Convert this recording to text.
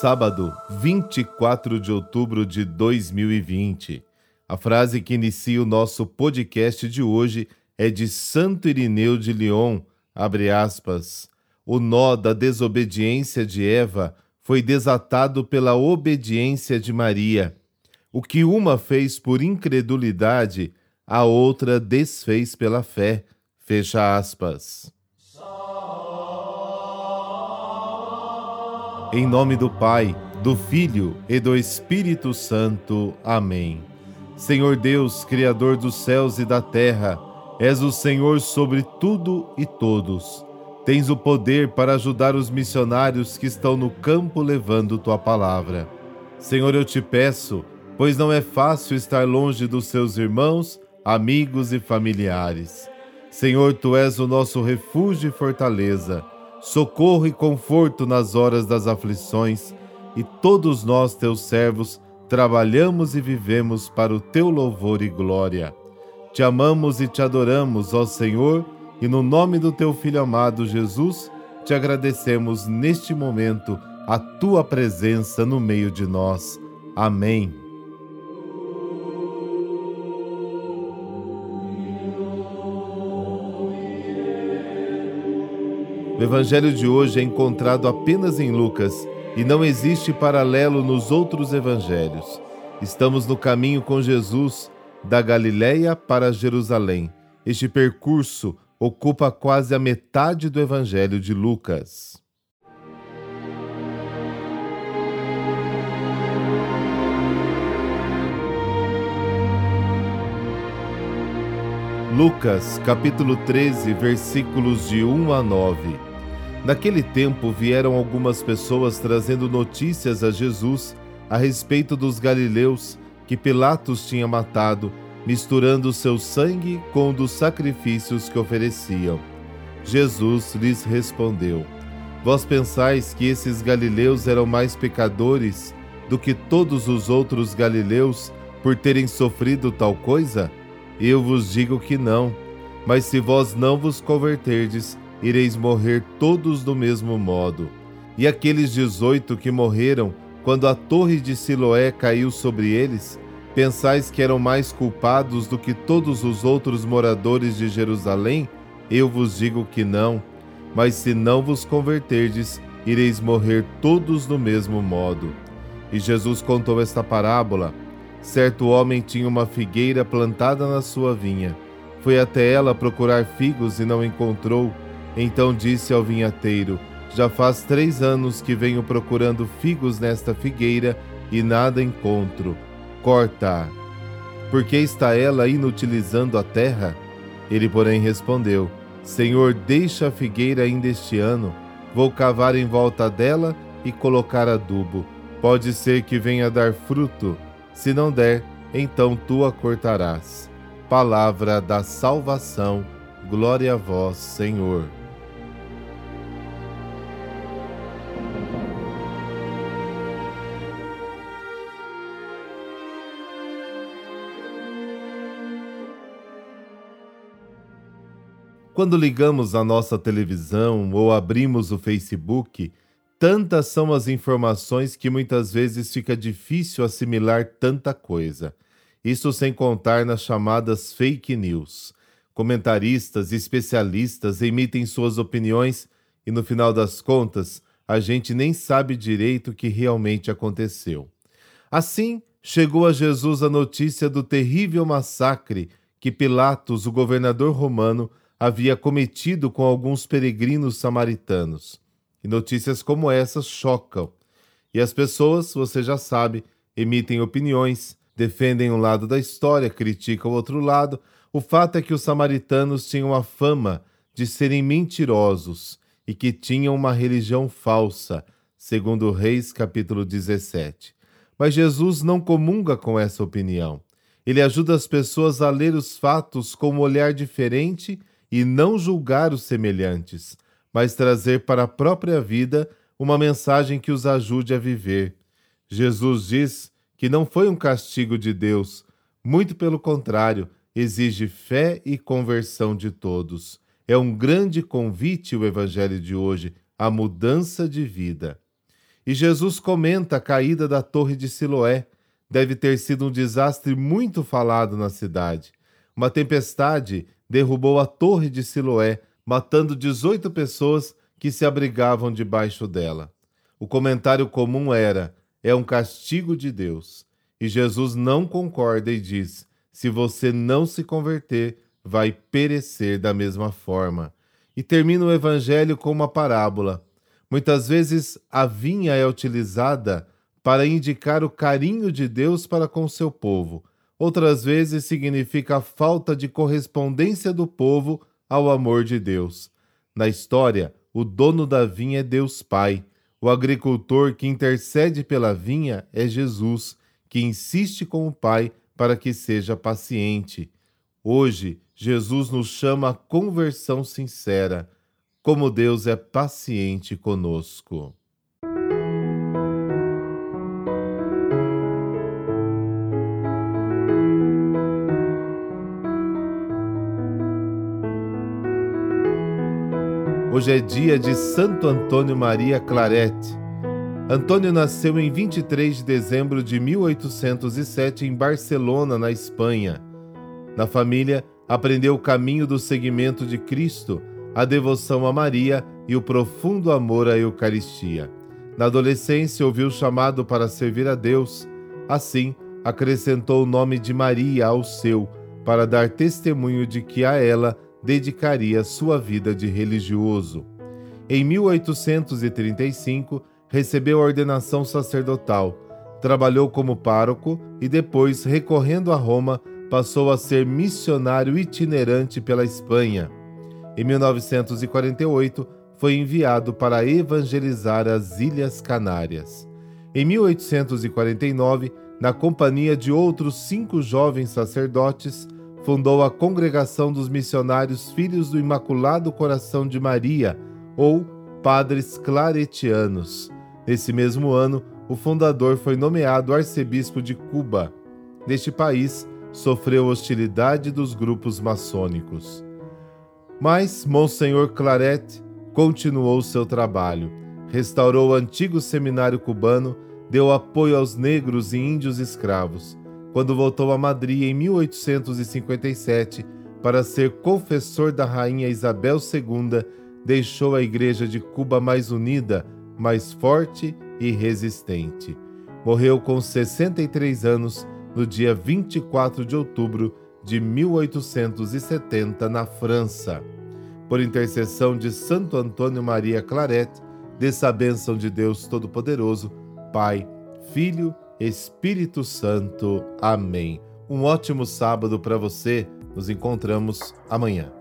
sábado, 24 de outubro de 2020. A frase que inicia o nosso podcast de hoje é de Santo Irineu de Lyon, abre aspas. O nó da desobediência de Eva foi desatado pela obediência de Maria. O que uma fez por incredulidade, a outra desfez pela fé. Fecha aspas. Em nome do Pai, do Filho e do Espírito Santo. Amém. Senhor Deus, Criador dos céus e da terra, és o Senhor sobre tudo e todos. Tens o poder para ajudar os missionários que estão no campo levando tua palavra. Senhor, eu te peço, pois não é fácil estar longe dos seus irmãos, amigos e familiares. Senhor, tu és o nosso refúgio e fortaleza socorro e conforto nas horas das aflições, e todos nós, teus servos, trabalhamos e vivemos para o teu louvor e glória. Te amamos e te adoramos, ó Senhor, e no nome do teu Filho amado Jesus, te agradecemos neste momento a tua presença no meio de nós. Amém. O evangelho de hoje é encontrado apenas em Lucas e não existe paralelo nos outros evangelhos. Estamos no caminho com Jesus da Galiléia para Jerusalém. Este percurso ocupa quase a metade do evangelho de Lucas. Lucas, capítulo 13, versículos de 1 a 9. Naquele tempo vieram algumas pessoas trazendo notícias a Jesus a respeito dos galileus que Pilatos tinha matado, misturando seu sangue com o dos sacrifícios que ofereciam. Jesus lhes respondeu: Vós pensais que esses galileus eram mais pecadores do que todos os outros galileus por terem sofrido tal coisa? Eu vos digo que não. Mas se vós não vos converterdes, ireis morrer todos do mesmo modo. E aqueles dezoito que morreram quando a torre de Siloé caiu sobre eles, pensais que eram mais culpados do que todos os outros moradores de Jerusalém? Eu vos digo que não. Mas se não vos converterdes, ireis morrer todos do mesmo modo. E Jesus contou esta parábola Certo homem tinha uma figueira plantada na sua vinha. Foi até ela procurar figos e não encontrou. Então disse ao vinhateiro: Já faz três anos que venho procurando figos nesta figueira e nada encontro. Corta-a. Por que está ela inutilizando a terra? Ele, porém, respondeu: Senhor, deixa a figueira ainda este ano. Vou cavar em volta dela e colocar adubo. Pode ser que venha dar fruto. Se não der, então tu a cortarás. Palavra da salvação, glória a vós, Senhor. Quando ligamos a nossa televisão ou abrimos o Facebook, Tantas são as informações que muitas vezes fica difícil assimilar tanta coisa. Isso sem contar nas chamadas fake news. Comentaristas e especialistas emitem suas opiniões e, no final das contas, a gente nem sabe direito o que realmente aconteceu. Assim, chegou a Jesus a notícia do terrível massacre que Pilatos, o governador romano, havia cometido com alguns peregrinos samaritanos. E notícias como essas chocam. E as pessoas, você já sabe, emitem opiniões, defendem um lado da história, criticam o outro lado. O fato é que os samaritanos tinham a fama de serem mentirosos e que tinham uma religião falsa, segundo Reis capítulo 17. Mas Jesus não comunga com essa opinião. Ele ajuda as pessoas a ler os fatos com um olhar diferente e não julgar os semelhantes, mas trazer para a própria vida uma mensagem que os ajude a viver. Jesus diz que não foi um castigo de Deus, muito pelo contrário, exige fé e conversão de todos. É um grande convite o Evangelho de hoje, a mudança de vida. E Jesus comenta a caída da torre de Siloé. Deve ter sido um desastre muito falado na cidade. Uma tempestade derrubou a torre de Siloé, matando 18 pessoas que se abrigavam debaixo dela. O comentário comum era: é um castigo de Deus. E Jesus não concorda e diz: se você não se converter, vai perecer da mesma forma. E termina o evangelho com uma parábola. Muitas vezes a vinha é utilizada para indicar o carinho de Deus para com seu povo. Outras vezes significa a falta de correspondência do povo ao amor de Deus. Na história, o dono da vinha é Deus Pai. O agricultor que intercede pela vinha é Jesus, que insiste com o Pai para que seja paciente. Hoje, Jesus nos chama à conversão sincera como Deus é paciente conosco. Hoje é dia de Santo Antônio Maria Claret. Antônio nasceu em 23 de dezembro de 1807 em Barcelona, na Espanha. Na família, aprendeu o caminho do seguimento de Cristo a devoção a Maria e o profundo amor à Eucaristia. Na adolescência, ouviu o chamado para servir a Deus. Assim, acrescentou o nome de Maria ao seu, para dar testemunho de que a ela dedicaria sua vida de religioso. Em 1835, recebeu a ordenação sacerdotal. Trabalhou como pároco e depois, recorrendo a Roma, passou a ser missionário itinerante pela Espanha. Em 1948, foi enviado para evangelizar as Ilhas Canárias. Em 1849, na companhia de outros cinco jovens sacerdotes, fundou a Congregação dos Missionários Filhos do Imaculado Coração de Maria, ou Padres Claretianos. Nesse mesmo ano, o fundador foi nomeado arcebispo de Cuba. Neste país, sofreu hostilidade dos grupos maçônicos. Mas Monsenhor Claret continuou seu trabalho, restaurou o antigo seminário cubano, deu apoio aos negros e índios escravos. Quando voltou a Madrid em 1857 para ser confessor da rainha Isabel II, deixou a Igreja de Cuba mais unida, mais forte e resistente. Morreu com 63 anos no dia 24 de outubro de 1870 na França. Por intercessão de Santo Antônio Maria Claret, dessa bênção de Deus Todo-Poderoso, Pai, Filho, Espírito Santo. Amém. Um ótimo sábado para você. Nos encontramos amanhã.